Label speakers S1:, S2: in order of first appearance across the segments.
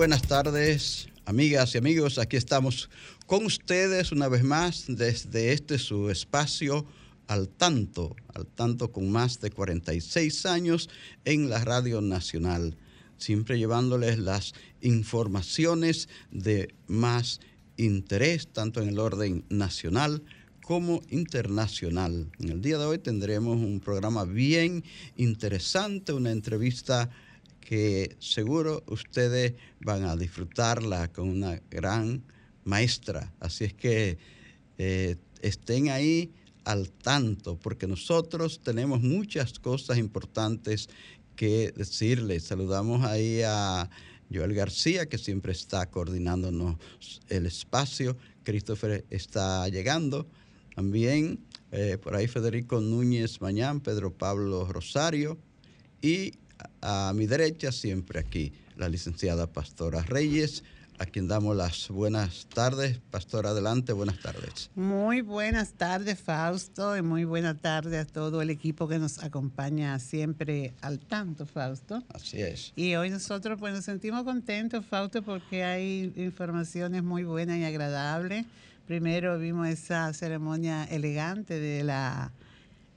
S1: Buenas tardes, amigas y amigos. Aquí estamos con ustedes una vez más desde este su espacio al tanto, al tanto con más de 46 años en la Radio Nacional, siempre llevándoles las informaciones de más interés, tanto en el orden nacional como internacional. En el día de hoy tendremos un programa bien interesante, una entrevista que seguro ustedes van a disfrutarla con una gran maestra. Así es que eh, estén ahí al tanto, porque nosotros tenemos muchas cosas importantes que decirles. Saludamos ahí a Joel García, que siempre está coordinándonos el espacio. Christopher está llegando. También eh, por ahí Federico Núñez Mañán, Pedro Pablo Rosario y a mi derecha, siempre aquí, la licenciada Pastora Reyes, a quien damos las buenas tardes. Pastora, adelante, buenas tardes.
S2: Muy buenas tardes, Fausto, y muy buenas tardes a todo el equipo que nos acompaña siempre al tanto, Fausto.
S1: Así es.
S2: Y hoy nosotros pues nos sentimos contentos, Fausto, porque hay informaciones muy buenas y agradables. Primero vimos esa ceremonia elegante de la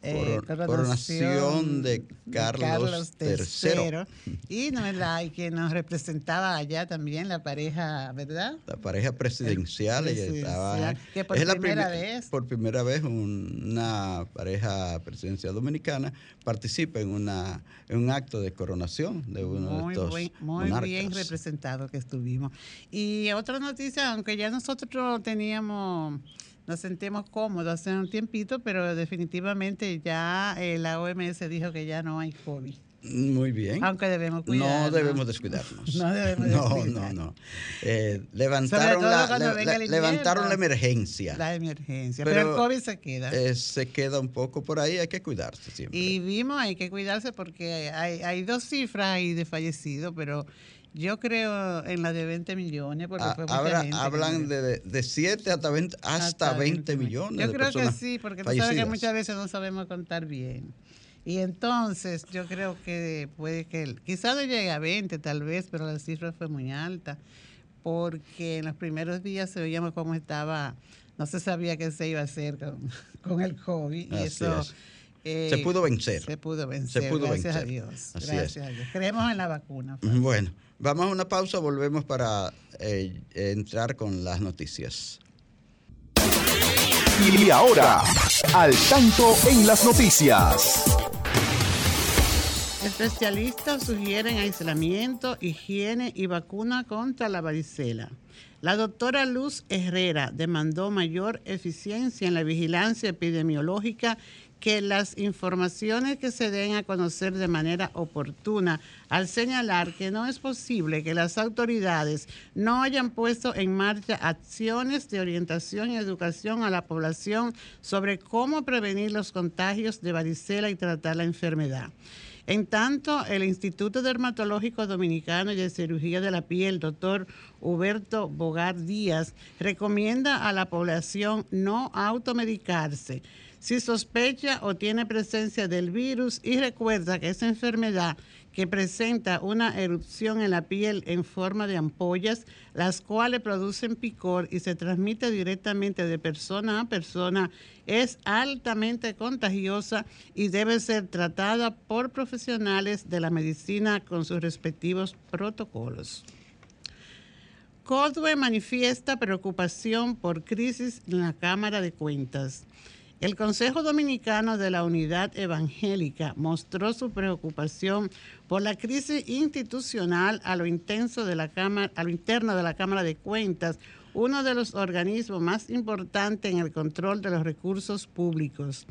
S1: eh, coronación, de Carlos, III.
S2: Y no es la que nos representaba allá también la pareja, ¿verdad?
S1: La pareja presidencial. estaba,
S2: que por primera vez.
S1: Por primera vez una pareja presidencial dominicana participa en, una, en un acto de coronación de uno de estos
S2: Muy bien representado que estuvimos. Y otra noticia, aunque ya nosotros teníamos nos sentimos cómodos hace un tiempito, pero definitivamente ya eh, la OMS dijo que ya no hay COVID.
S1: Muy bien.
S2: Aunque debemos cuidarnos.
S1: No debemos descuidarnos.
S2: no debemos
S1: No, no, no. Eh, levantaron la, levantaron la emergencia.
S2: La emergencia. Pero, el COVID se queda.
S1: Eh, se queda un poco por ahí, hay que cuidarse siempre.
S2: Y vimos, hay que cuidarse porque hay, hay dos cifras ahí de fallecidos, pero yo creo en la de 20 millones. Porque
S1: ah, ahora hablan de, de 7 hasta 20, hasta, 20, millones.
S2: Yo creo que sí, porque tú sabes que muchas veces no sabemos contar bien. Y entonces yo creo que puede que, quizás no llegue a 20 tal vez, pero la cifra fue muy alta, porque en los primeros días se veíamos cómo estaba, no se sabía qué se iba a hacer con, el COVID. y eso,
S1: eh, se pudo vencer.
S2: Se pudo vencer. gracias a Dios. gracias a Dios. Creemos en la vacuna.
S1: Bueno, vamos a una pausa, volvemos para eh, entrar con las noticias.
S3: Y ahora, al tanto en las noticias.
S2: Especialistas sugieren aislamiento, higiene y vacuna contra la varicela. La doctora Luz Herrera demandó mayor eficiencia en la vigilancia epidemiológica que las informaciones que se den a conocer de manera oportuna al señalar que no es posible que las autoridades no hayan puesto en marcha acciones de orientación y educación a la población sobre cómo prevenir los contagios de varicela y tratar la enfermedad. En tanto, el Instituto Dermatológico Dominicano y de Cirugía de la Piel, doctor Huberto Bogar Díaz, recomienda a la población no automedicarse si sospecha o tiene presencia del virus y recuerda que esa enfermedad que presenta una erupción en la piel en forma de ampollas, las cuales producen picor y se transmite directamente de persona a persona, es altamente contagiosa y debe ser tratada por profesionales de la medicina con sus respectivos protocolos. CODUE manifiesta preocupación por crisis en la Cámara de Cuentas. El Consejo Dominicano de la Unidad Evangélica mostró su preocupación por la crisis institucional a lo, intenso de la cámara, a lo interno de la Cámara de Cuentas, uno de los organismos más importantes en el control de los recursos públicos.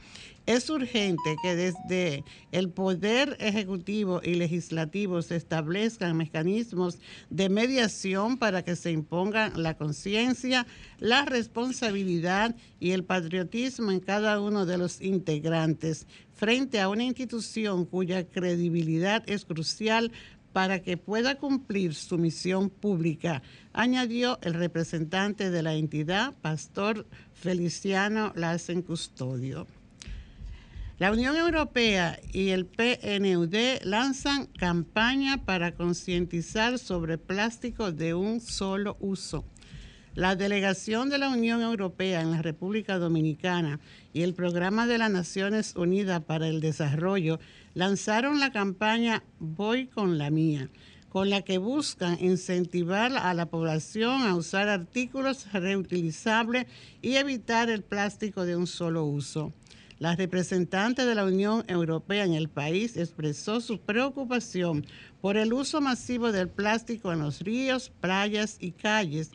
S2: Es urgente que desde el Poder Ejecutivo y Legislativo se establezcan mecanismos de mediación para que se impongan la conciencia, la responsabilidad y el patriotismo en cada uno de los integrantes frente a una institución cuya credibilidad es crucial para que pueda cumplir su misión pública, añadió el representante de la entidad, Pastor Feliciano Lassen Custodio. La Unión Europea y el PNUD lanzan campaña para concientizar sobre plástico de un solo uso. La delegación de la Unión Europea en la República Dominicana y el Programa de las Naciones Unidas para el Desarrollo lanzaron la campaña Voy con la mía, con la que buscan incentivar a la población a usar artículos reutilizables y evitar el plástico de un solo uso. La representante de la Unión Europea en el país expresó su preocupación por el uso masivo del plástico en los ríos, playas y calles.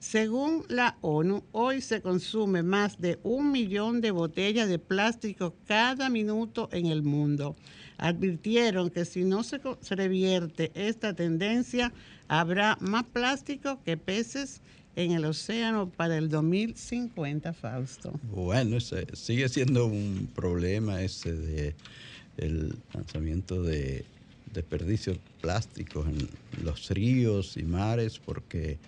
S2: Según la ONU, hoy se consume más de un millón de botellas de plástico cada minuto en el mundo advirtieron que si no se, revierte esta tendencia, habrá más plástico que peces en el océano para el 2050, Fausto.
S1: Bueno, sigue siendo un problema ese de el lanzamiento de desperdicios plásticos en los ríos y mares, porque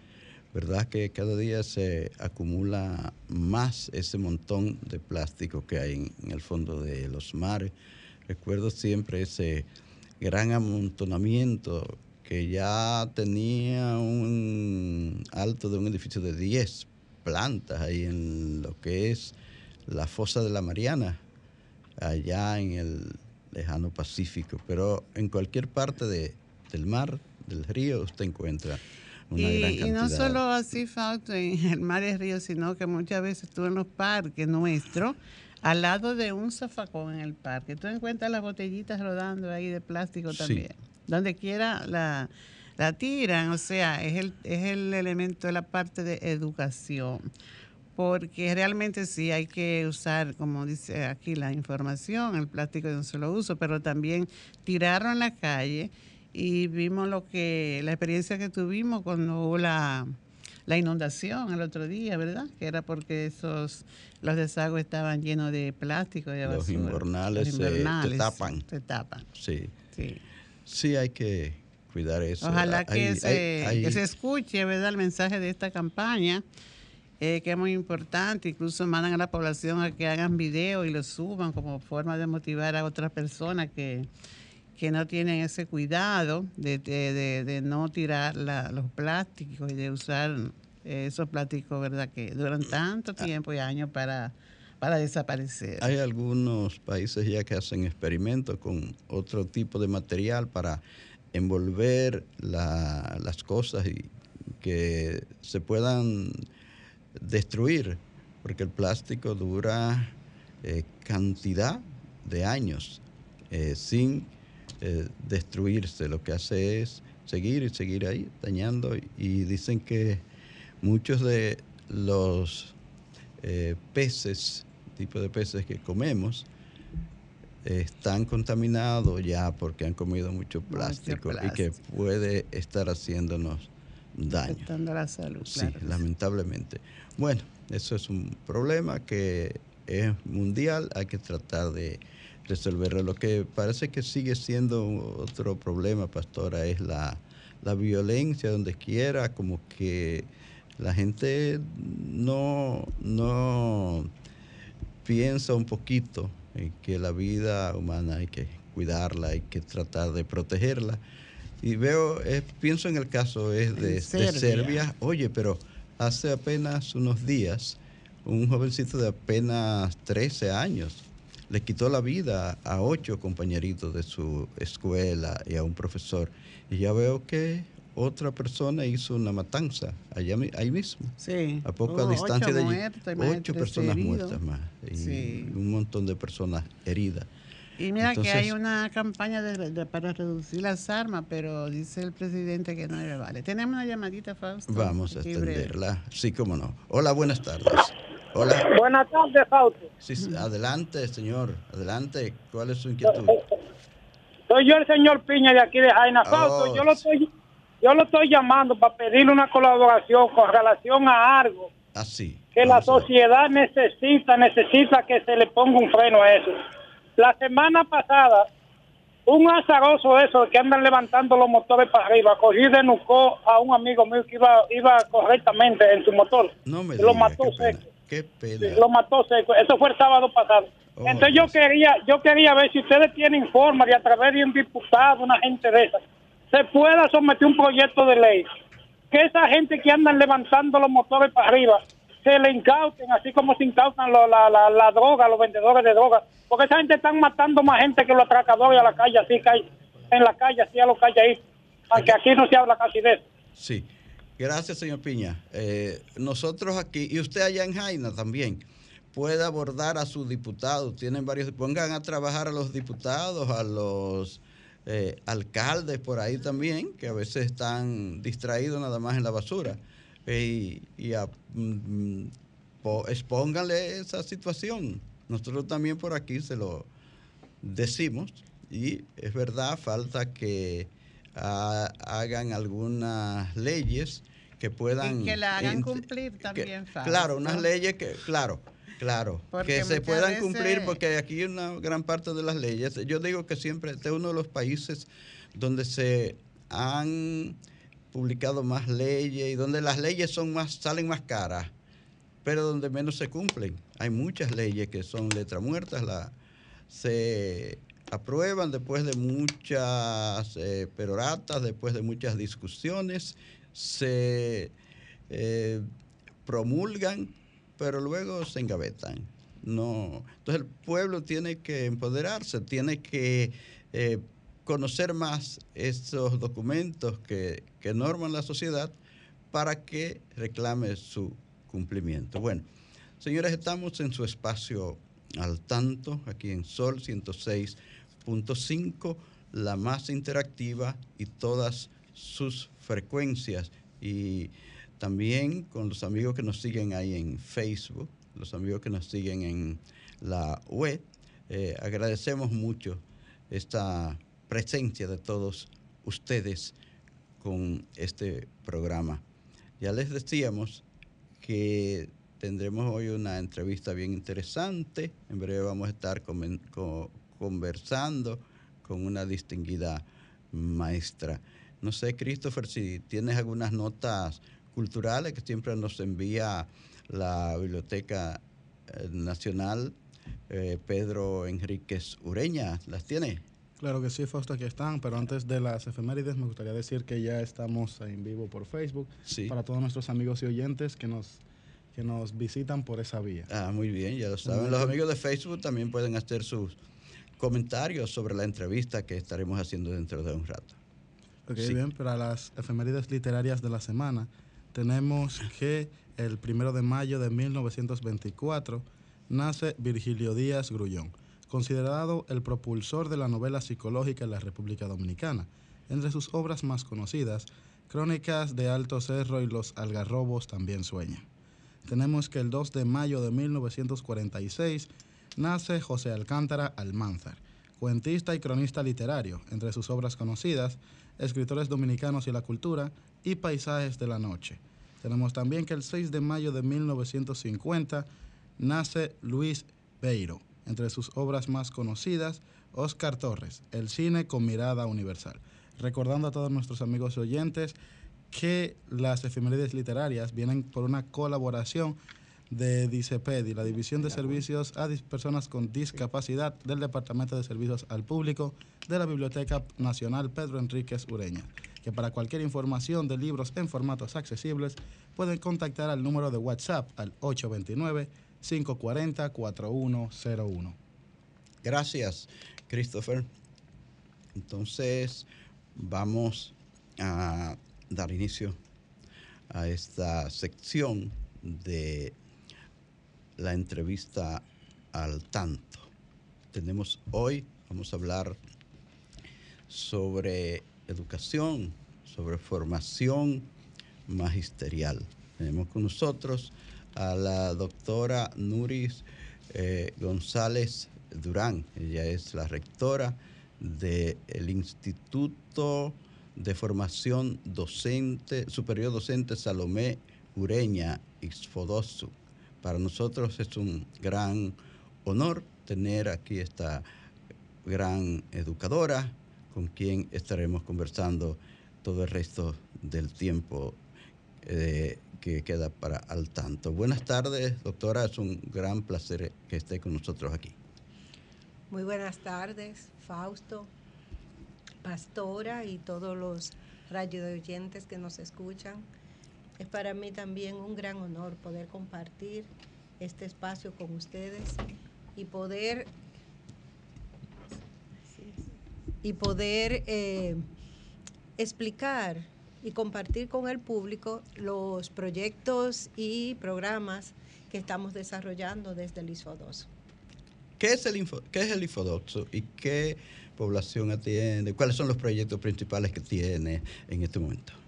S1: verdad que cada día se acumula más ese montón de plástico que hay en el fondo de los mares Recuerdo siempre ese gran amontonamiento que ya tenía un alto de un edificio de 10 plantas ahí en lo que es la fosa de la Mariana, allá en el lejano Pacífico. Pero en cualquier parte del mar, del río, usted encuentra
S2: Y no solo así, Fausto, en el mar y el río, sino que muchas veces tú en los parques nuestros al lado de un zafacón en el parque. Tú encuentras las botellitas rodando ahí de plástico también. Donde quiera la, la tiran, o sea, es el, es el elemento de la parte de educación. Porque realmente sí hay que usar, como dice aquí la información, el plástico de un solo uso, pero también tirarlo en la calle y vimos lo que, la experiencia que tuvimos cuando hubo la, la inundación el otro día, ¿verdad? Que era porque esos los desagües estaban llenos de plástico de
S1: Los invernales, se, tapan.
S2: Se tapan.
S1: Sí. sí. Sí, hay que cuidar eso.
S2: Ojalá que, se, se escuche, ¿verdad? El mensaje de esta campaña. Eh, que es muy importante, incluso mandan a la población a que hagan videos y lo suban como forma de motivar a otras personas que, que no tienen ese cuidado de, de, no tirar los plásticos y de usar esos plásticos, ¿verdad? Que duran tanto ah. tiempo y años para, para desaparecer.
S1: Hay algunos países ya que hacen experimentos con otro tipo de material para envolver las cosas y que se puedan destruir, porque el plástico dura eh, cantidad de años eh, sin eh, destruirse. Lo que hace es seguir y seguir ahí dañando y dicen que muchos de los eh, peces, tipo de peces que comemos, están contaminados ya porque han comido mucho plástico, y que puede estar haciéndonos daño.
S2: Afectando la salud.
S1: Sí, lamentablemente. Bueno, eso es un problema que es mundial, hay que tratar de resolverlo. Lo que parece que sigue siendo otro problema, pastora, es la, la violencia donde quiera, como que la gente no, no piensa un poquito en que la vida humana hay que cuidarla, hay que tratar de protegerla. Y veo, pienso en el caso es de, Serbia. de Serbia. Oye, pero hace apenas unos días, un jovencito de apenas 13 años le quitó la vida a ocho compañeritos de su escuela y a un profesor. Y ya veo que otra persona hizo una matanza allá ahí mismo.
S2: Sí.
S1: A poca distancia de allí. ocho personas muertas más y un montón de personas heridas.
S2: Y mira que hay una campaña para reducir las armas, pero dice el presidente que no le vale. Tenemos una llamadita, Fausto.
S1: Vamos a atenderla. Sí, cómo no. Hola, buenas tardes. Hola.
S4: Buenas tardes, Fausto.
S1: Sí, adelante, señor. Adelante. ¿Cuál es su inquietud?
S4: Soy yo el señor Piña de aquí de Jaina. Fausto, oh, yo lo estoy yo lo estoy llamando para pedirle una colaboración con relación a algo.
S1: Así.
S4: Ah, que la sociedad necesita, necesita que se le ponga un freno a eso. La semana pasada, un azaroso de esos que andan levantando los motores para arriba, cogí de nucó a un amigo mío que iba iba correctamente en su motor.
S1: No me
S4: Lo mató seco.
S1: Qué pena.
S4: lo mató seco. Eso fue el sábado pasado. Oh, Entonces yo quería yo quería ver si ustedes tienen forma de a través de un diputado, una gente de esa, se pueda someter un proyecto de ley que esa gente que andan levantando los motores para arriba se le incauten, así como se incautan la, la, la, droga, los vendedores de droga. Porque esa gente están matando más gente que los atracadores a la calle, así que hay, en la calle, así a los ahí Aunque aquí no se habla casi de eso.
S1: Sí. Gracias, señor Piña. Eh, nosotros aquí, y usted allá en Jaina también, puede abordar a sus diputados. Tienen varios, pongan a trabajar a los diputados, a los eh, alcaldes por ahí también, que a veces están distraídos nada más en la basura y, y mm, expónganle esa situación. Nosotros también por aquí se lo decimos y es verdad, falta que hagan algunas leyes que puedan...
S2: Y que la hagan cumplir también.
S1: claro, unas leyes que, claro, claro, que se puedan cumplir porque aquí una gran parte de las leyes, yo digo que siempre este es uno de los países donde se han publicado más leyes y donde las leyes son más, salen más caras, pero donde menos se cumplen. Hay muchas leyes que son letra muertas, la, se aprueban después de muchas eh, peroratas, después de muchas discusiones, se eh, promulgan, pero luego se engavetan. No. Entonces el pueblo tiene que empoderarse, tiene que eh, conocer más estos documentos que, norman la sociedad para que reclame su cumplimiento. Bueno, señores, estamos en su espacio al tanto, aquí en Sol 106.5, la más interactiva y todas sus frecuencias. Y también con los amigos que nos siguen ahí en Facebook, los amigos que nos siguen en la web, eh, agradecemos mucho esta presencia de todos ustedes con este programa. Ya les decíamos que tendremos hoy una entrevista bien interesante. En breve vamos a estar conversando con una distinguida maestra. No sé, Christopher, si tienes algunas notas culturales que siempre nos envía la Biblioteca eh, Nacional eh, Pedro Enríquez Ureña. ¿Las tiene?
S5: Claro que sí, Fausto, aquí están, pero antes de las efemérides me gustaría decir que ya estamos en vivo por Facebook para todos nuestros amigos y oyentes que nos, que nos visitan por esa vía.
S1: Ah, muy bien, ya lo saben. Los amigos de Facebook también pueden hacer sus comentarios sobre la entrevista que estaremos haciendo dentro de un rato.
S5: Ok, bien, para las efemérides literarias de la semana tenemos que el primero de mayo de 1924 nace Virgilio Díaz Grullón considerado el propulsor de la novela psicológica en la República Dominicana. Entre sus obras más conocidas, Crónicas de Alto Cerro y Los Algarrobos también sueñan. Tenemos que el 2 de mayo de 1946 nace José Alcántara Almanzar, cuentista y cronista literario, entre sus obras conocidas, Escritores Dominicanos y la Cultura y Paisajes de la Noche. Tenemos también que el 6 de mayo de 1950 nace Luis Beiro, entre sus obras más conocidas, Oscar Torres, El cine con mirada universal. Recordando a todos nuestros amigos oyentes que las efemérides literarias vienen por una colaboración de DICEPEDI, la División de Servicios a Personas con Discapacidad del Departamento de Servicios al Público de la Biblioteca Nacional Pedro Enríquez Ureña, que para cualquier información de libros en formatos accesibles pueden contactar al número de WhatsApp al 829 540-4101.
S1: Gracias, Christopher. Entonces, vamos a dar inicio a esta sección de la entrevista al tanto. Tenemos hoy, vamos a hablar sobre educación, sobre formación magisterial. Tenemos con nosotros a la doctora Nuris eh, González Durán. Ella es la rectora del Instituto de Formación Docente, Superior Docente Salomé Ureña Ixfodosu. Para nosotros es un gran honor tener aquí esta gran educadora con quien estaremos conversando todo el resto del tiempo eh, que queda para al tanto. Buenas tardes, doctora. Es un gran placer que esté con nosotros aquí.
S6: Muy buenas tardes, Fausto, Pastora y todos los radio oyentes que nos escuchan. Es para mí también un gran honor poder compartir este espacio con ustedes y poder y poder eh, explicar y compartir con el público los proyectos y programas que estamos desarrollando desde el ISFODOSO.
S1: ¿Qué es el, info, qué es el ISFODOSO y qué población atiende? ¿Cuáles son los proyectos principales que tiene en este momento?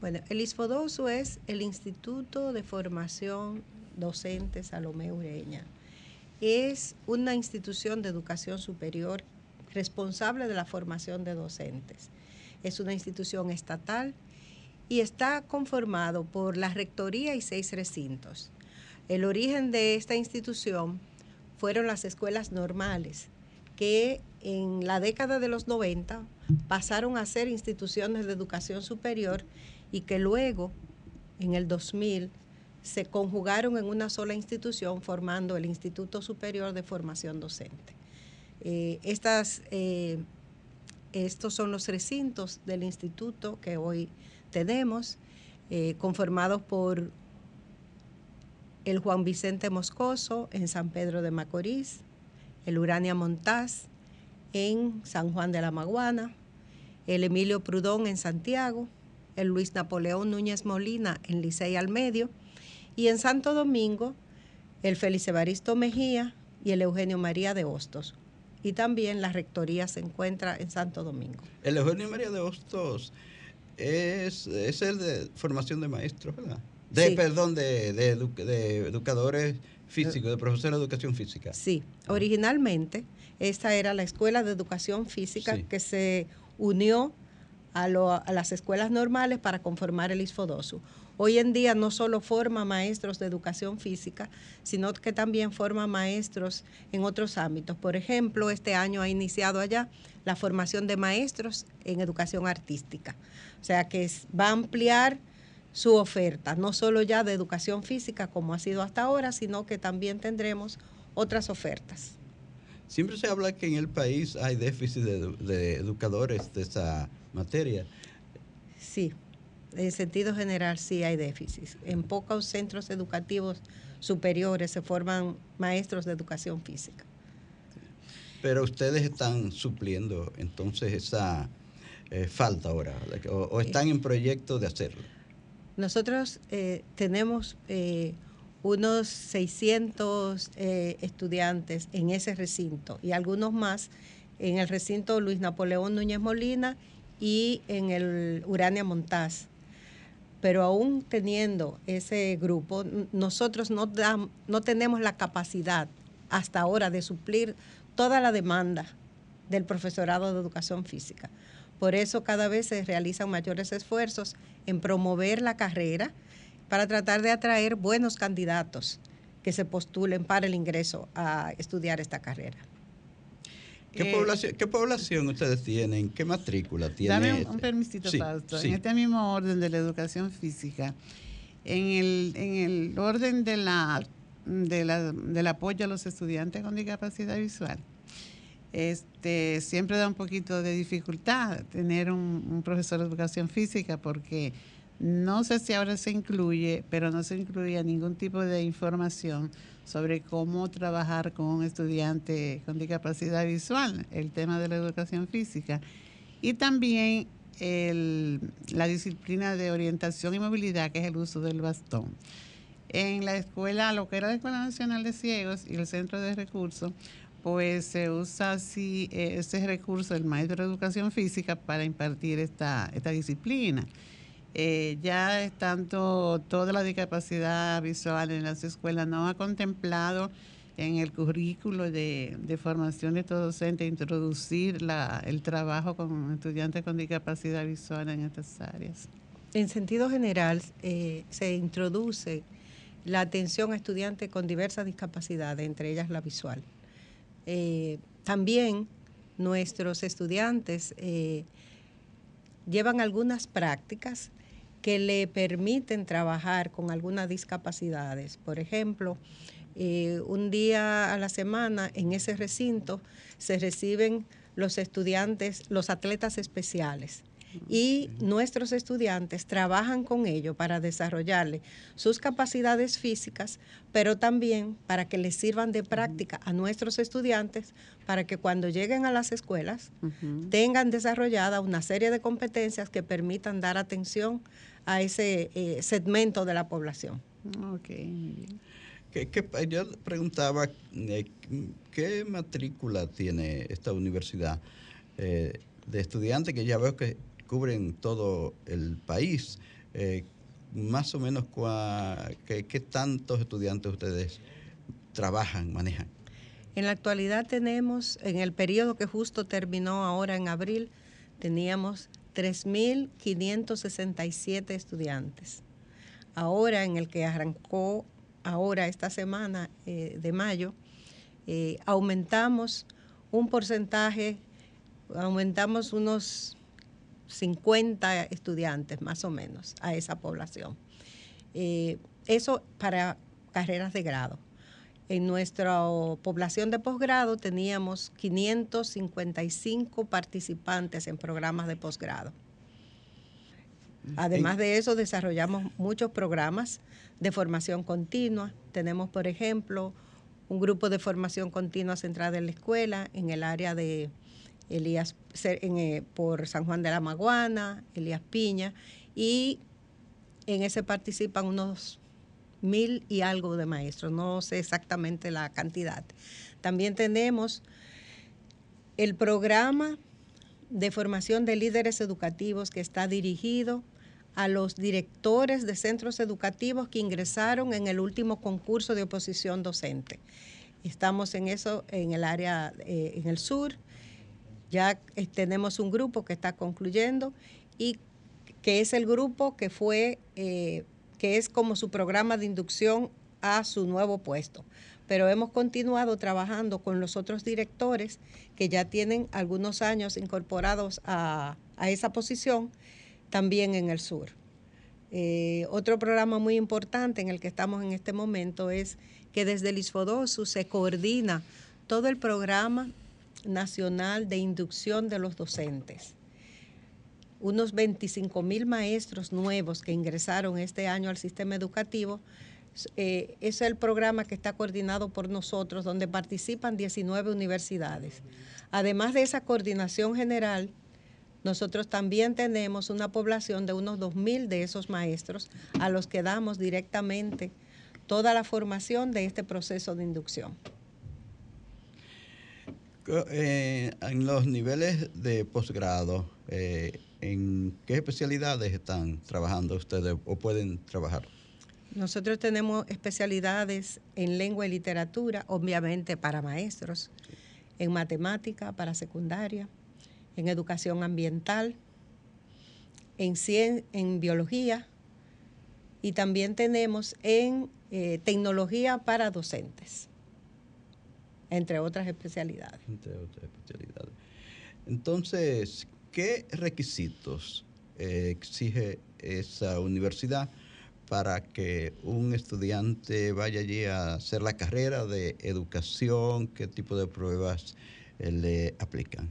S6: Bueno, el ISFODOSO es el Instituto de Formación Docente Salomé Ureña. Es una institución de educación superior responsable de la formación de docentes es una institución estatal y está conformado por la rectoría y seis recintos. El origen de esta institución fueron las escuelas normales, que en la década de los 90 pasaron a ser instituciones de educación superior y que luego, en el 2000, se conjugaron en una sola institución formando el Instituto Superior de Formación Docente. Eh, estas eh, estos son los recintos del instituto que hoy tenemos, eh, conformados por el Juan Vicente Moscoso en San Pedro de Macorís, el Urania Montaz en San Juan de la Maguana, el Emilio Prudón en Santiago, el Luis Napoleón Núñez Molina en Licey al Medio y en Santo Domingo el Félix Evaristo Mejía y el Eugenio María de Hostos y también la rectoría se encuentra en Santo Domingo.
S1: El Eugenio María de Hostos es, es el de formación de maestros, ¿verdad? De, Perdón, de, educadores físicos, de profesores de educación física.
S6: Sí, originalmente esta era la escuela de educación física que se unió a, a, las escuelas normales para conformar el ISFODOSU. Hoy en día no solo forma maestros de educación física, sino que también forma maestros en otros ámbitos. Por ejemplo, este año ha iniciado allá la formación de maestros en educación artística. O sea que va a ampliar su oferta, no solo ya de educación física como ha sido hasta ahora, sino que también tendremos otras ofertas.
S1: Siempre se habla que en el país hay déficit de, de educadores de esa materia.
S6: Sí, en sentido general sí hay déficit. En pocos centros educativos superiores se forman maestros de educación física.
S1: Pero ustedes están supliendo entonces esa eh, falta ahora, o, están en proyecto de hacerlo.
S6: Nosotros eh, tenemos eh, unos 600 estudiantes en ese recinto y algunos más en el recinto Luis Napoleón Núñez Molina y en el Urania Montaz pero aún teniendo ese grupo, nosotros no, no tenemos la capacidad hasta ahora de suplir toda la demanda del profesorado de educación física. Por eso cada vez se realizan mayores esfuerzos en promover la carrera para tratar de atraer buenos candidatos que se postulen para el ingreso a estudiar esta carrera.
S1: ¿Qué, eh, población, ¿Qué, población, ustedes tienen? ¿Qué matrícula tienen?
S2: Dame un, este? permisito, Fausto. En este mismo orden de la educación física, en el, en el orden de la, de la, del apoyo a los estudiantes con discapacidad visual, este, siempre da un poquito de dificultad tener un, un profesor de educación física porque no sé si ahora se incluye, pero no se incluye ningún tipo de información sobre cómo trabajar con un estudiante con discapacidad visual, el tema de la educación física. Y también la disciplina de orientación y movilidad, que es el uso del bastón. En la escuela, lo que era la Escuela Nacional de Ciegos y el Centro de Recursos, pues se usa así eh, ese recurso del maestro de educación física para impartir esta, esta disciplina. Eh, ya estando toda la discapacidad visual en las escuelas, no ha contemplado en el currículo de, formación de todo docente introducir la, el trabajo con estudiantes con discapacidad visual en estas áreas.
S6: En sentido general, eh, se introduce la atención a estudiantes con diversas discapacidades, entre ellas la visual. Eh, también nuestros estudiantes eh, llevan algunas prácticas que le permiten trabajar con algunas discapacidades. Por ejemplo, eh, un día a la semana en ese recinto se reciben los estudiantes, los atletas especiales. Y nuestros estudiantes trabajan con ellos para desarrollarle sus capacidades físicas, pero también para que les sirvan de práctica a nuestros estudiantes para que cuando lleguen a las escuelas tengan desarrollada una serie de competencias que permitan dar atención a ese eh, segmento de la población.
S1: Okay yo preguntaba eh, qué matrícula tiene esta universidad eh, de estudiantes que ya veo que cubren todo el país. Eh, más o menos, qué, ¿qué tantos estudiantes ustedes trabajan, manejan?
S6: En la actualidad tenemos, en el periodo que justo terminó ahora en abril, teníamos 3.567 estudiantes. Ahora en el que arrancó ahora, esta semana eh, de mayo, eh, aumentamos un porcentaje, aumentamos unos 50 estudiantes más o menos a esa población. Eh, eso para carreras de grado. En nuestra población de posgrado teníamos 555 participantes en programas de posgrado. Además de eso, desarrollamos muchos programas de formación continua. Tenemos, por ejemplo, un grupo de formación continua centrada en la escuela, en el área de Elías, eh, por San Juan de la Maguana, Elías Piña, y en ese participan unos mil y algo de maestros, no sé exactamente la cantidad. También tenemos el programa de formación de líderes educativos que está dirigido a los directores de centros educativos que ingresaron en el último concurso de oposición docente. Estamos en eso en el área, eh, en el sur. Ya tenemos un grupo que está concluyendo y que es el grupo que fue, eh, que es como su programa de inducción a su nuevo puesto. Pero hemos continuado trabajando con los otros directores que ya tienen algunos años incorporados a, a esa posición también en el sur. Eh, otro programa muy importante en el que estamos en este momento es que desde el ISFODOSU se coordina todo el programa nacional de inducción de los docentes. Unos 25 mil maestros nuevos que ingresaron este año al sistema educativo. Eh, es el programa que está coordinado por nosotros, donde participan 19 universidades. Además de esa coordinación general, nosotros también tenemos una población de unos 2.000 de esos maestros a los que damos directamente toda la formación de este proceso de inducción.
S1: Eh, en los niveles de posgrado, eh, ¿en qué especialidades están trabajando ustedes o pueden trabajar?
S6: Nosotros tenemos especialidades en lengua y literatura, obviamente para maestros, en matemática para secundaria, en educación ambiental, en, en biología y también tenemos en eh, tecnología para docentes, entre otras especialidades.
S1: Entre otras especialidades. Entonces, ¿qué requisitos eh, exige esa universidad para que un estudiante vaya allí a hacer la carrera de educación? ¿Qué tipo de pruebas eh, le aplican?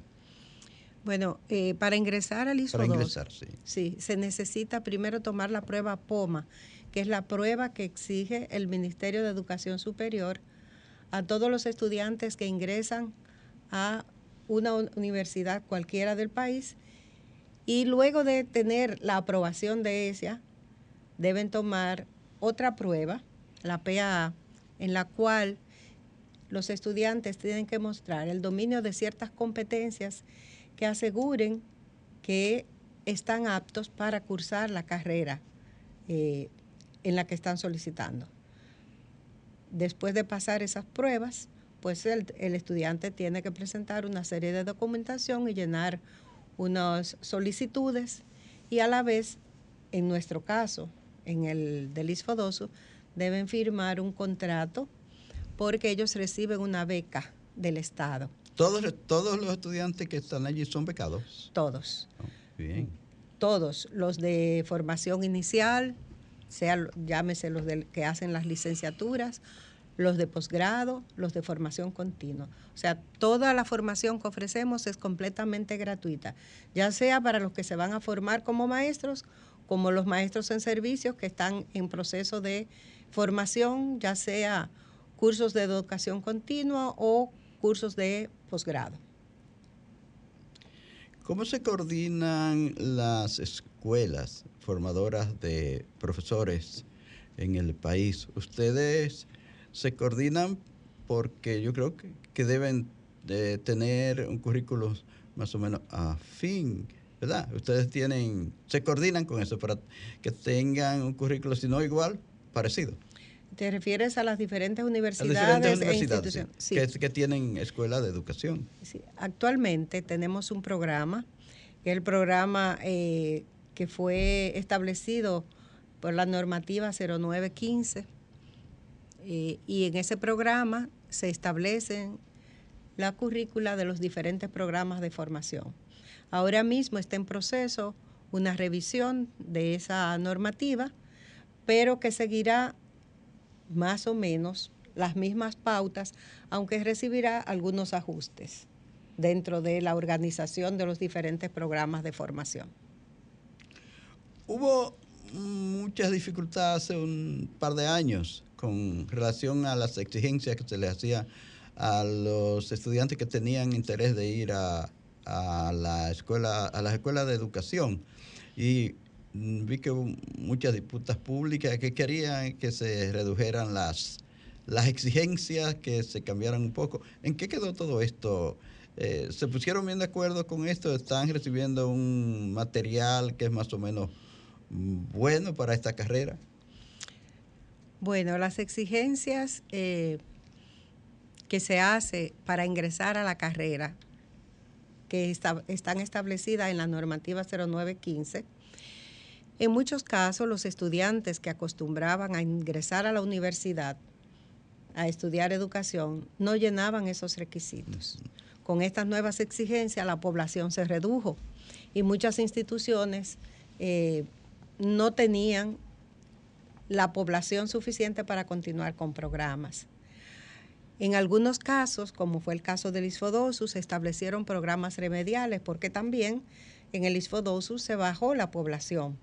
S6: Bueno, eh, para ingresar al ISO
S1: Para ingresar,
S6: sí. Sí, se necesita primero tomar la prueba POMA, que es la prueba que exige el Ministerio de Educación Superior a todos los estudiantes que ingresan a una universidad cualquiera del país Y luego de tener la aprobación de esa, deben tomar otra prueba, la PAA, en la cual los estudiantes tienen que mostrar el dominio de ciertas competencias que aseguren que están aptos para cursar la carrera eh, en la que están solicitando. Después de pasar esas pruebas, pues el, estudiante tiene que presentar una serie de documentación y llenar unas solicitudes y a la vez, en nuestro caso, en el del ISFODOSO, deben firmar un contrato porque ellos reciben una beca del Estado.
S1: ¿Todos, todos los estudiantes que están allí son becados?
S6: Todos.
S1: Oh, bien.
S6: Todos, los de formación inicial, sea, llámese los que hacen las licenciaturas, los de posgrado, los de formación continua. O sea, toda la formación que ofrecemos es completamente gratuita, ya sea para los que se van a formar como maestros, como los maestros en servicios que están en proceso de formación, ya sea cursos de educación continua o cursos de posgrado.
S1: ¿Cómo se coordinan las escuelas formadoras de profesores en el país? Ustedes se coordinan porque yo creo que, deben de tener un currículo más o menos afín, ¿verdad? Ustedes tienen, se coordinan con eso para que tengan un currículo, si no igual, parecido.
S6: ¿Te refieres a las diferentes universidades, e instituciones?
S1: Sí. Que, tienen escuela de educación.
S6: Sí. Actualmente tenemos un programa, que el programa eh, que fue establecido por la normativa 0915 eh, y en ese programa se establecen la currícula de los diferentes programas de formación. Ahora mismo está en proceso una revisión de esa normativa, pero que seguirá más o menos las mismas pautas, aunque recibirá algunos ajustes dentro de la organización de los diferentes programas de formación.
S1: Hubo muchas dificultades hace un par de años con relación a las exigencias que se les hacía a los estudiantes que tenían interés de ir a, la escuela, a las escuelas de educación. Y vi que hubo muchas disputas públicas que querían que se redujeran las, las exigencias, que se cambiaran un poco. ¿En qué quedó todo esto? Eh, ¿Se pusieron bien de acuerdo con esto? ¿Están recibiendo un material que es más o menos bueno para esta carrera?
S6: Bueno, las exigencias eh, que se hace para ingresar a la carrera, que están establecidas en la normativa 0915, en muchos casos los estudiantes que acostumbraban a ingresar a la universidad a estudiar educación no llenaban esos requisitos. Con estas nuevas exigencias la población se redujo y muchas instituciones eh, no tenían la población suficiente para continuar con programas. En algunos casos, como fue el caso del isfodosus, se establecieron programas remediales porque también en el isfodosus se bajó la población,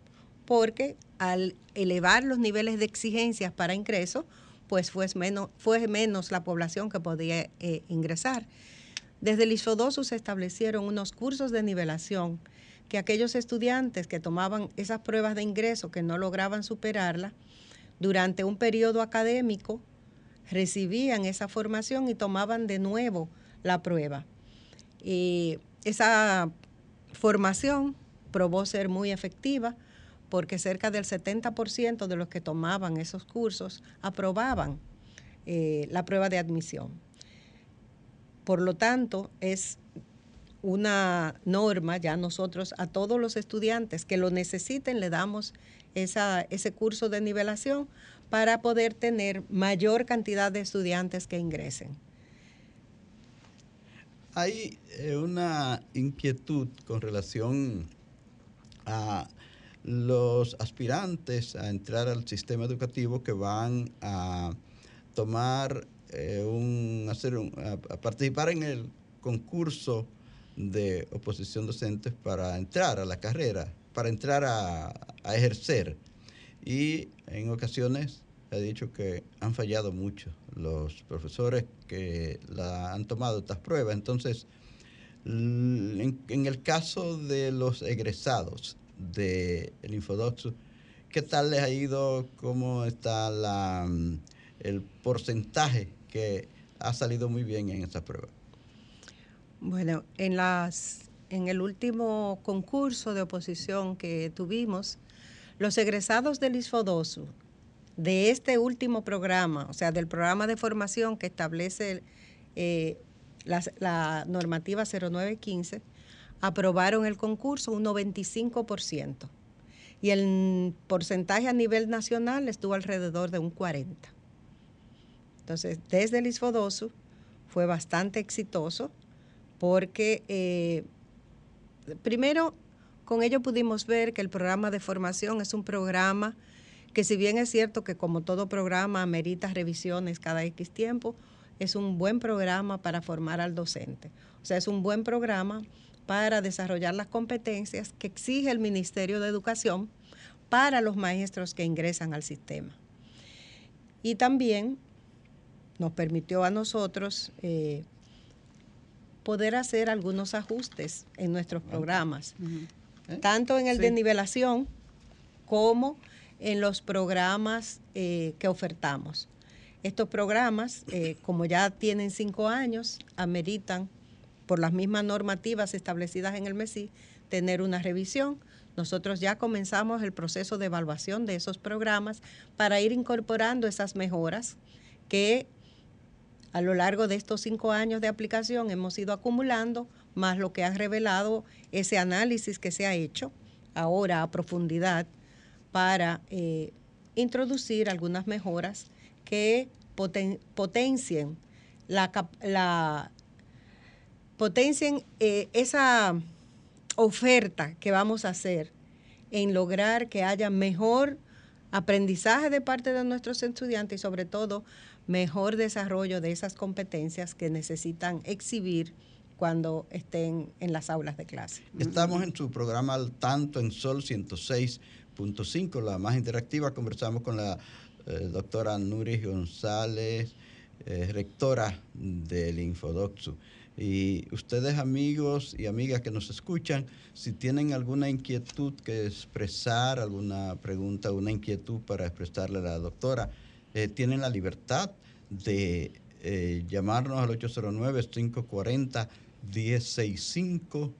S6: porque al elevar los niveles de exigencias para ingreso, pues fue menos, fue menos la población que podía eh, ingresar. Desde el isfodosus se establecieron unos cursos de nivelación que aquellos estudiantes que tomaban esas pruebas de ingreso que no lograban superarla, durante un periodo académico recibían esa formación y tomaban de nuevo la prueba. Y esa formación probó ser muy efectiva porque cerca del 70% de los que tomaban esos cursos aprobaban eh, la prueba de admisión. Por lo tanto, es una norma, ya nosotros a todos los estudiantes que lo necesiten le damos ese curso de nivelación para poder tener mayor cantidad de estudiantes que ingresen.
S1: Hay eh, una inquietud con relación a los aspirantes a entrar al sistema educativo que van a tomar eh, un, hacer a participar en el concurso de oposición docentes para entrar a la carrera, para entrar a, ejercer. Y en ocasiones he dicho que han fallado mucho los profesores que la han tomado estas pruebas. Entonces, En, el caso de los egresados del de Infodoxo, ¿qué tal les ha ido? ¿Cómo está la, el porcentaje que ha salido muy bien en esta prueba?
S6: Bueno, en, las, en el último concurso de oposición que tuvimos, los egresados del ISFODOSU, de este último programa, o sea, del programa de formación que establece eh, la, normativa 0915, aprobaron el concurso un 95%. Y el porcentaje a nivel nacional estuvo alrededor de un 40%. Entonces, desde el ISFODOSU fue bastante exitoso porque, eh, primero, con ello pudimos ver que el programa de formación es un programa que si bien es cierto que como todo programa amerita revisiones cada X tiempo, es un buen programa para formar al docente. O sea, es un buen programa para desarrollar las competencias que exige el Ministerio de Educación para los maestros que ingresan al sistema. Y también nos permitió a nosotros eh, poder hacer algunos ajustes en nuestros programas. ¿Eh? tanto en el de nivelación como en los programas eh, que ofertamos. Estos programas, eh, como ya tienen cinco años, ameritan, por las mismas normativas establecidas en el MESI, tener una revisión. Nosotros ya comenzamos el proceso de evaluación de esos programas para ir incorporando esas mejoras que a lo largo de estos cinco años de aplicación hemos ido acumulando más lo que ha revelado ese análisis que se ha hecho ahora a profundidad para eh, introducir algunas mejoras que potencien la, potencien eh, esa oferta que vamos a hacer en lograr que haya mejor aprendizaje de parte de nuestros estudiantes y sobre todo mejor desarrollo de esas competencias que necesitan exhibir cuando estén en las aulas de clase.
S1: Estamos en su programa al tanto en Sol 106.5, la más interactiva. Conversamos con la eh, doctora Nuris González, eh, rectora del Infodoxu. Y ustedes amigos y amigas que nos escuchan, si tienen alguna inquietud que expresar, alguna pregunta, una inquietud para expresarle a la doctora, eh, tienen la libertad de llamarnos al 809-540. 165,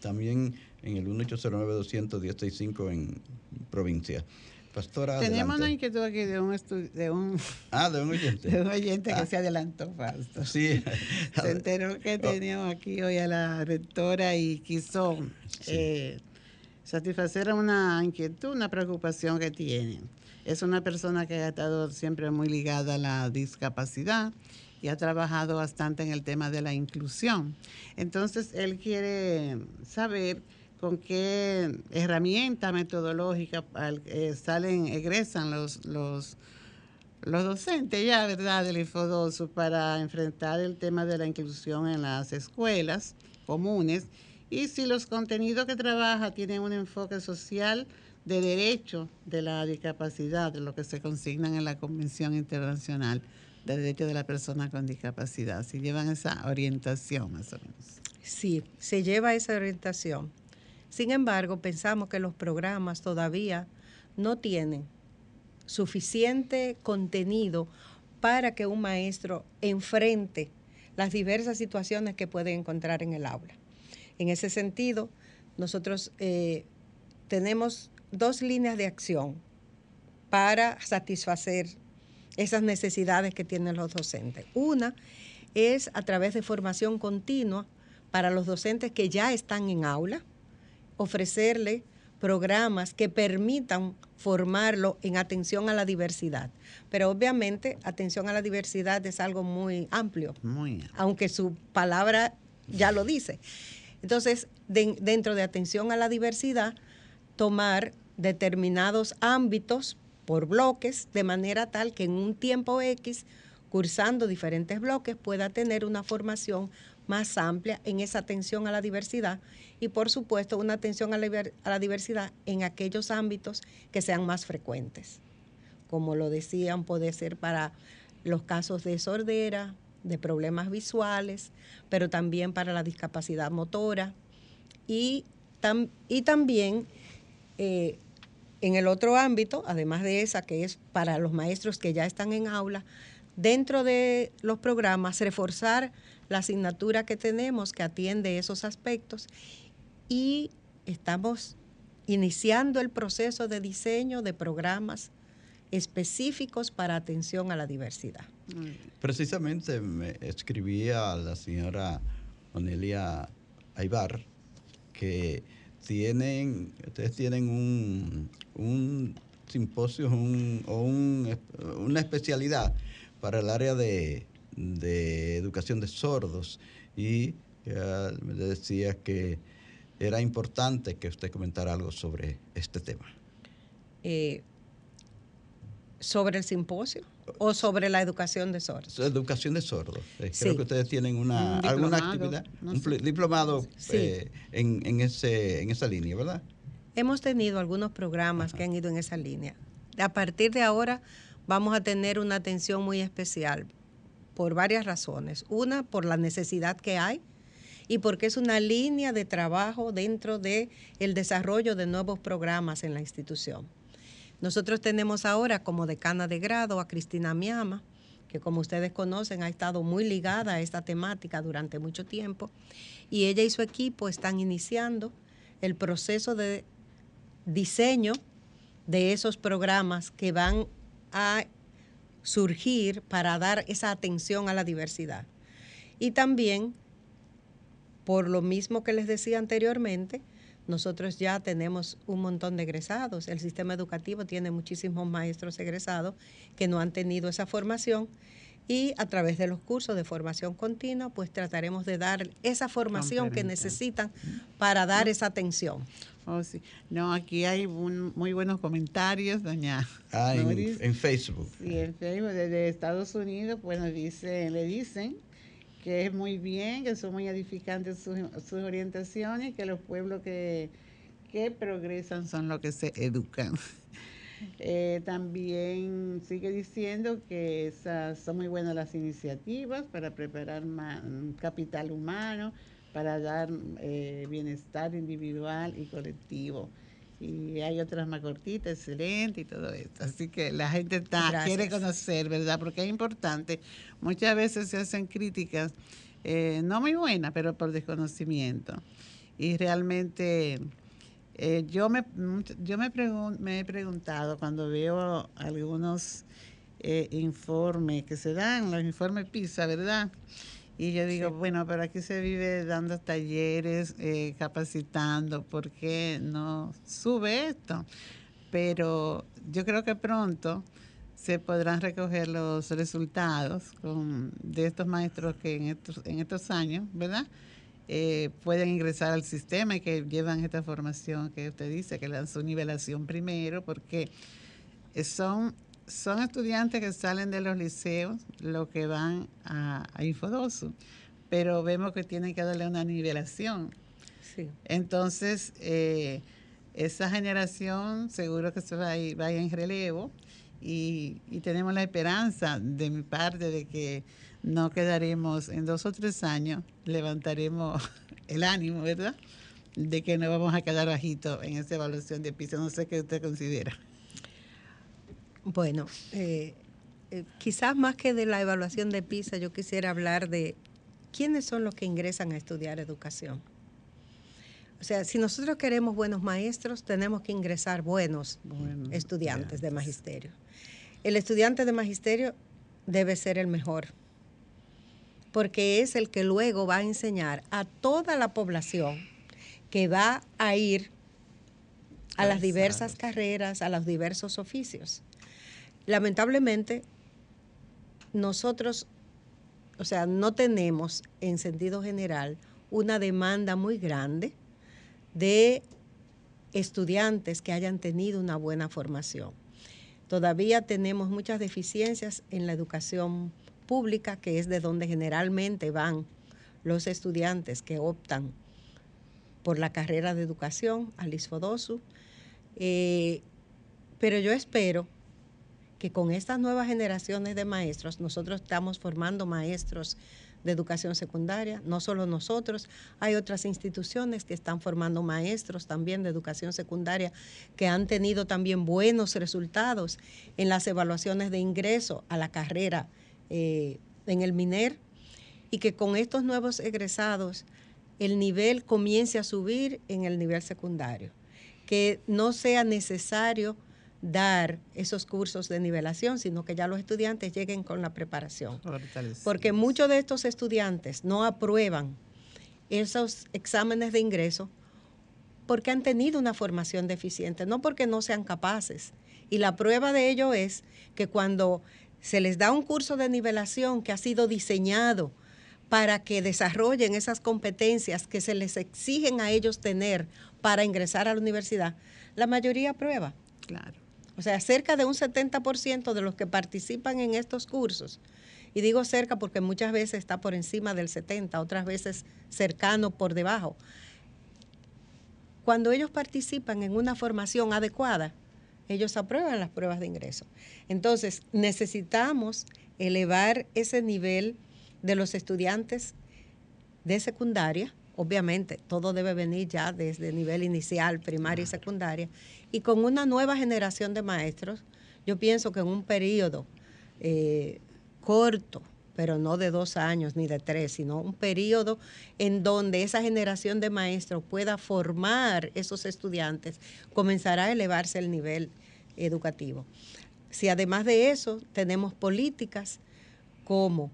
S1: también en el 1809 200 en provincia. Pastora.
S2: Tenemos una inquietud aquí de un, de un,
S1: ah, de un oyente.
S2: De un oyente que ah. se adelantó, Fausto.
S1: Sí.
S2: se enteró que oh. teníamos aquí hoy a la rectora y quiso eh, satisfacer una inquietud, una preocupación que tiene. Es una persona que ha estado siempre muy ligada a la discapacidad y ha trabajado bastante en el tema de la inclusión. Entonces, él quiere saber con qué herramienta metodológica eh, salen, egresan los, los, docentes ya, ¿verdad?, del IFODOSO para enfrentar el tema de la inclusión en las escuelas comunes y si los contenidos que trabaja tienen un enfoque social de derecho de la discapacidad, de lo que se consignan en la Convención Internacional de derechos de la persona con discapacidad, si llevan esa orientación más o menos.
S6: Sí, se lleva esa orientación. Sin embargo, pensamos que los programas todavía no tienen suficiente contenido para que un maestro enfrente las diversas situaciones que puede encontrar en el aula. En ese sentido, nosotros eh, tenemos dos líneas de acción para satisfacer esas necesidades que tienen los docentes. Una es a través de formación continua para los docentes que ya están en aula, ofrecerle programas que permitan formarlo en atención a la diversidad. Pero obviamente atención a la diversidad es algo muy amplio, aunque su palabra ya lo dice. Entonces, dentro de atención a la diversidad, tomar determinados ámbitos por bloques, de manera tal que en un tiempo X, cursando diferentes bloques, pueda tener una formación más amplia en esa atención a la diversidad y, por supuesto, una atención a la, diversidad en aquellos ámbitos que sean más frecuentes. Como lo decían, puede ser para los casos de sordera, de problemas visuales, pero también para la discapacidad motora y, y también eh, en el otro ámbito, además de esa que es para los maestros que ya están en aula, dentro de los programas reforzar la asignatura que tenemos que atiende esos aspectos y estamos iniciando el proceso de diseño de programas específicos para atención a la diversidad.
S1: Precisamente me escribía la señora Onelia Aybar que tienen, ustedes tienen un, un simposio o una especialidad para el área de, educación de sordos y me decía que era importante que usted comentara algo sobre este tema.
S6: Eh, ¿Sobre el simposio o sobre la educación de sordos?
S1: Educación de sordos. Eh, creo que ustedes tienen una, alguna actividad, un diplomado eh, en, ese, en esa línea, ¿verdad?
S6: Hemos tenido algunos programas que han ido en esa línea. A partir de ahora vamos a tener una atención muy especial por varias razones. Una, por la necesidad que hay y porque es una línea de trabajo dentro del el desarrollo de nuevos programas en la institución. Nosotros tenemos ahora como decana de grado a Cristina Miama, que como ustedes conocen ha estado muy ligada a esta temática durante mucho tiempo, y ella y su equipo están iniciando el proceso de diseño de esos programas que van a surgir para dar esa atención a la diversidad. Y también, por lo mismo que les decía anteriormente, nosotros ya tenemos un montón de egresados. El sistema educativo tiene muchísimos maestros egresados que no han tenido esa formación y a través de los cursos de formación continua, pues trataremos de dar esa formación que necesitan para dar esa atención.
S2: Oh, sí. No, aquí hay muy buenos comentarios, doña.
S1: Ah, en, Facebook.
S2: Sí, en Facebook, desde Estados Unidos, pues nos dice, le dicen que es muy bien, que son muy edificantes sus, orientaciones, que los pueblos que, progresan son los que se educan. Eh, también sigue diciendo que esas son muy buenas las iniciativas para preparar capital humano, para dar eh, bienestar individual y colectivo y hay otras más cortitas, excelente y todo esto. Así que la gente está, quiere conocer, ¿verdad? Porque es importante. Muchas veces se hacen críticas, eh, no muy buenas, pero por desconocimiento. Y realmente eh, yo, me, yo me, me he preguntado cuando veo algunos eh, informes que se dan, los informes PISA, ¿verdad? Y yo digo, bueno, pero aquí se vive dando talleres, eh, capacitando, ¿por qué no sube esto? Pero yo creo que pronto se podrán recoger los resultados de estos maestros que en estos, en estos años, ¿verdad? Eh, pueden ingresar al sistema y que llevan esta formación que usted dice, que le dan su nivelación primero, porque son son estudiantes que salen de los liceos, los que van a, Infodosu, pero vemos que tienen que darle una nivelación. Entonces, eh, esa generación seguro que se va, a ir, vaya en relevo y, tenemos la esperanza de mi parte de que no quedaremos en dos o tres años, levantaremos el ánimo, ¿verdad? De que no vamos a quedar bajito en esa evaluación de piso. No sé qué usted considera.
S6: Bueno, eh, eh, quizás más que de la evaluación de PISA, yo quisiera hablar de quiénes son los que ingresan a estudiar educación. O sea, si nosotros queremos buenos maestros, tenemos que ingresar buenos estudiantes de magisterio. El estudiante de magisterio debe ser el mejor, porque es el que luego va a enseñar a toda la población que va a ir a las diversas carreras, a los diversos oficios. Lamentablemente, nosotros, o sea, no tenemos en sentido general una demanda muy grande de estudiantes que hayan tenido una buena formación. Todavía tenemos muchas deficiencias en la educación pública, que es de donde generalmente van los estudiantes que optan por la carrera de educación al ISFODOSU. Eh, pero yo espero que con estas nuevas generaciones de maestros, nosotros estamos formando maestros de educación secundaria, no solo nosotros, hay otras instituciones que están formando maestros también de educación secundaria que han tenido también buenos resultados en las evaluaciones de ingreso a la carrera eh, en el MINER y que con estos nuevos egresados el nivel comience a subir en el nivel secundario, que no sea necesario dar esos cursos de nivelación, sino que ya los estudiantes lleguen con la preparación. Porque muchos de estos estudiantes no aprueban esos exámenes de ingreso porque han tenido una formación deficiente, no porque no sean capaces. Y la prueba de ello es que cuando se les da un curso de nivelación que ha sido diseñado para que desarrollen esas competencias que se les exigen a ellos tener para ingresar a la universidad, la mayoría aprueba. Claro. O sea, cerca de un 70% de los que participan en estos cursos, y digo cerca porque muchas veces está por encima del 70, otras veces cercano por debajo. Cuando ellos participan en una formación adecuada, ellos aprueban las pruebas de ingreso. Entonces, necesitamos elevar ese nivel de los estudiantes de secundaria obviamente todo debe venir ya desde nivel inicial, primaria y secundaria, y con una nueva generación de maestros, yo pienso que en un periodo eh, corto, pero no de dos años ni de tres, sino un periodo en donde esa generación de maestros pueda formar esos estudiantes, comenzará a elevarse el nivel educativo. Si además de eso tenemos políticas como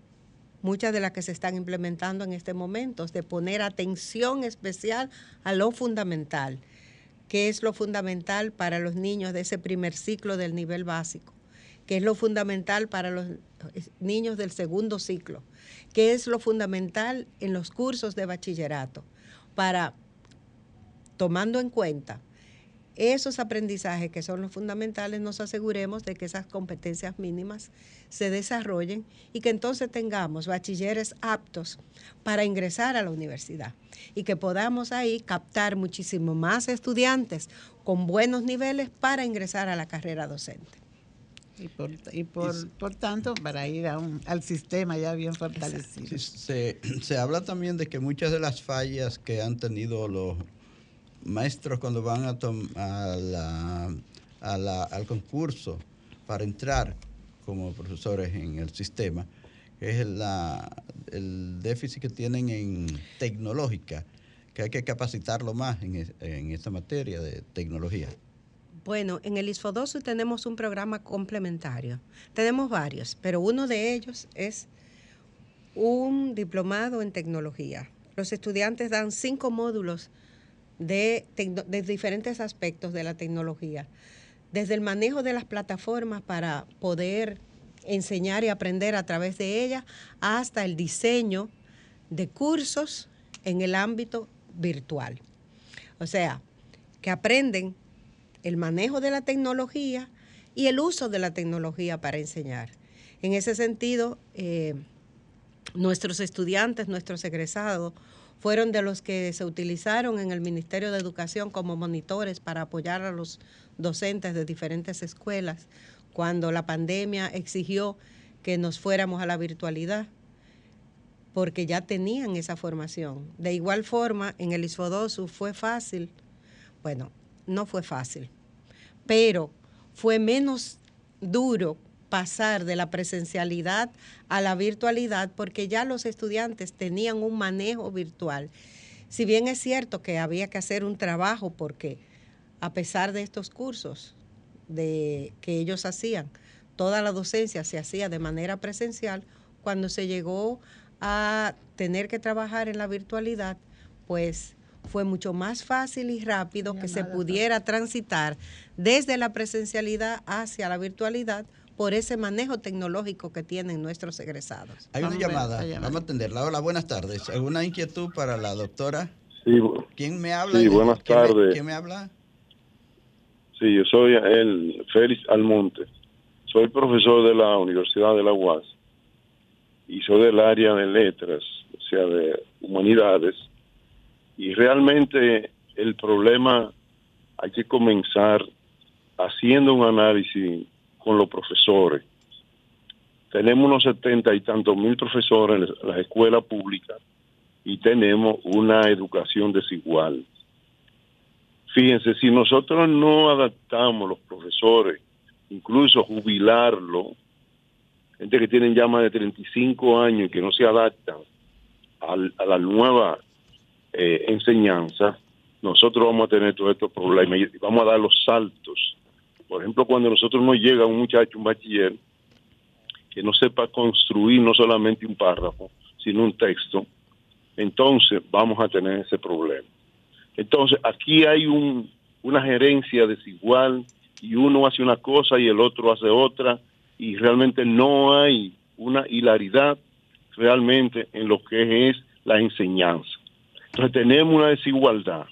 S6: muchas de las que se están implementando en este momento, de poner atención especial a lo fundamental. ¿Qué es lo fundamental para los niños de ese primer ciclo del nivel básico? ¿Qué es lo fundamental para los niños del segundo ciclo? ¿Qué es lo fundamental en los cursos de bachillerato? Para, tomando en cuenta esos aprendizajes que son los fundamentales, nos aseguremos de que esas competencias mínimas se desarrollen y que entonces tengamos bachilleres aptos para ingresar a la universidad y que podamos ahí captar muchísimo más estudiantes con buenos niveles para ingresar a la carrera docente.
S2: Y por, y por, tanto, para ir al sistema ya bien fortalecido.
S1: Se, se habla también de que muchas de las fallas que han tenido los maestros cuando van a, al concurso para entrar como profesores en el sistema, es el déficit que tienen en tecnológica, que hay que capacitarlo más en, esta materia de tecnología.
S6: Bueno, en el ISFODOSU tenemos un programa complementario. Tenemos varios, pero uno de ellos es un diplomado en tecnología. Los estudiantes dan cinco módulos de, diferentes aspectos de la tecnología, desde el manejo de las plataformas para poder enseñar y aprender a través de ellas, hasta el diseño de cursos en el ámbito virtual. O sea, que aprenden el manejo de la tecnología y el uso de la tecnología para enseñar. En ese sentido, eh, nuestros estudiantes, nuestros egresados, fueron de los que se utilizaron en el Ministerio de Educación como monitores para apoyar a los docentes de diferentes escuelas cuando la pandemia exigió que nos fuéramos a la virtualidad, porque ya tenían esa formación. De igual forma, en el ISFODOSU fue fácil, bueno, no fue fácil, pero fue menos duro pasar de la presencialidad a la virtualidad porque ya los estudiantes tenían un manejo virtual. Si bien es cierto que había que hacer un trabajo porque a pesar de estos cursos de, que ellos hacían, toda la docencia se hacía de manera presencial, cuando se llegó a tener que trabajar en la virtualidad, pues fue mucho más fácil y rápido que se pudiera transitar desde la presencialidad hacia la virtualidad por ese manejo tecnológico que tienen nuestros egresados.
S1: Hay una llamada, vamos a atenderla. Hola, buenas tardes. ¿Alguna inquietud para la doctora?
S7: Sí,
S1: ¿Quién me habla?
S7: Sí, buenas tardes.
S1: ¿Quién me habla?
S7: Sí, yo soy el Félix Almonte. Soy profesor de la Universidad de la UAS y soy del área de letras, o sea, de humanidades. Y realmente el problema hay que comenzar haciendo un análisis con los profesores. Tenemos unos setenta y tantos mil profesores en las escuelas públicas y tenemos una educación desigual. Fíjense, si nosotros no adaptamos los profesores, incluso jubilarlo, gente que tienen ya más de 35 años y que no se adaptan a la nueva eh, enseñanza, nosotros vamos a tener todos estos problemas y vamos a dar los saltos. Por ejemplo, cuando nosotros nos llega un muchacho, un bachiller, que no sepa construir no solamente un párrafo, sino un texto, entonces vamos a tener ese problema. Entonces, aquí hay un, una gerencia desigual y uno hace una cosa y el otro hace otra y realmente no hay una hilaridad realmente en lo que es la enseñanza. Entonces tenemos una desigualdad.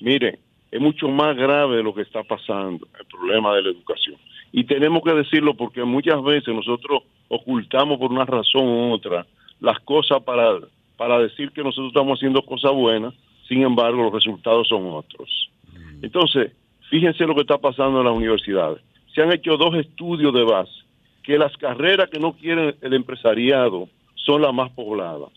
S7: Mire, es mucho más grave lo que está pasando, el problema de la educación. Y tenemos que decirlo porque muchas veces nosotros ocultamos por una razón u otra las cosas para, para decir que nosotros estamos haciendo cosas buenas, sin embargo los resultados son otros. Mm. Entonces, fíjense lo que está pasando en las universidades. Se han hecho dos estudios de base, que las carreras que no quieren el empresariado son las más pobladas.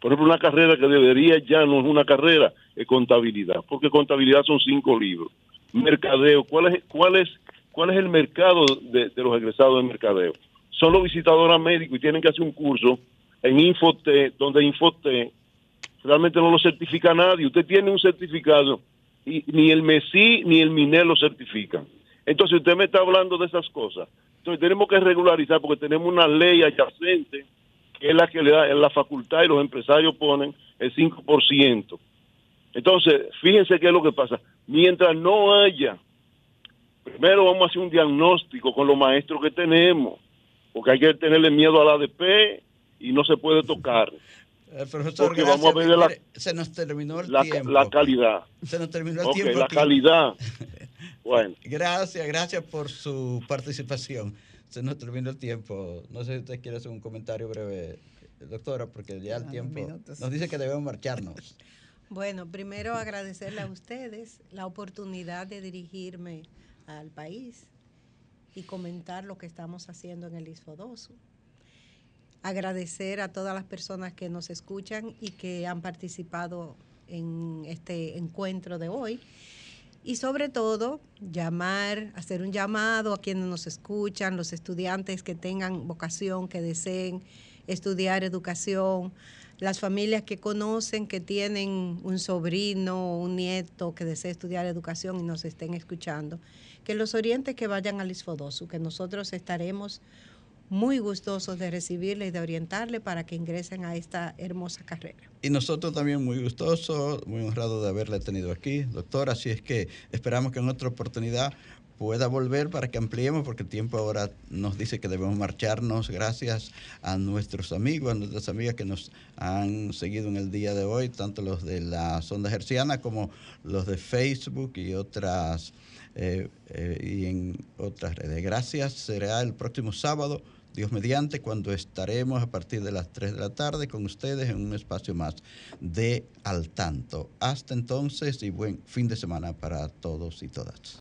S7: Por ejemplo, una carrera que debería ya no es una carrera, es contabilidad, porque contabilidad son cinco libros. Mercadeo, ¿cuál es, cuál es, cuál es el mercado de, los egresados de mercadeo? Son los visitadores médicos y tienen que hacer un curso en Infote, donde Infote realmente no lo certifica nadie. Usted tiene un certificado y ni el MESI ni el MINER lo certifican. Entonces usted me está hablando de esas cosas. Entonces tenemos que regularizar porque tenemos una ley adyacente que es la que le da la facultad y los empresarios ponen el 5%. Entonces, fíjense qué es lo que pasa. Mientras no haya, primero vamos a hacer un diagnóstico con los maestros que tenemos, porque hay que tenerle miedo al ADP y no se puede tocar.
S1: Eh, profesor, porque vamos a ver la, se nos terminó el
S7: la,
S1: tiempo.
S7: La calidad.
S1: Se nos terminó el tiempo.
S7: La calidad. Bueno.
S1: Gracias, gracias por su participación se nos terminó el tiempo. No sé si usted quiere hacer un comentario breve, doctora, porque ya el tiempo nos dice que debemos marcharnos.
S6: Bueno, primero agradecerle a ustedes la oportunidad de dirigirme al país y comentar lo que estamos haciendo en el ISFODOSO. Agradecer a todas las personas que nos escuchan y que han participado en este encuentro de hoy y sobre todo llamar, hacer un llamado a quienes nos escuchan, los estudiantes que tengan vocación, que deseen estudiar educación, las familias que conocen, que tienen un sobrino o un nieto que desee estudiar educación y nos estén escuchando, que los orientes que vayan al ISFODOSU, que nosotros estaremos muy gustosos de recibirle y de orientarle para que ingresen a esta hermosa carrera.
S1: Y nosotros también muy gustosos, muy honrados de haberle tenido aquí, doctor. Así es que esperamos que en otra oportunidad pueda volver para que ampliemos, porque el tiempo ahora nos dice que debemos marcharnos. Gracias a nuestros amigos, a nuestras amigas que nos han seguido en el día de hoy, tanto los de la sonda herciana como los de Facebook y otras eh, eh, y en otras redes. Gracias. Será el próximo sábado Dios mediante, cuando estaremos a partir de las 3 de la tarde con ustedes en un espacio más de Al Tanto. Hasta entonces y buen fin de semana para todos y todas.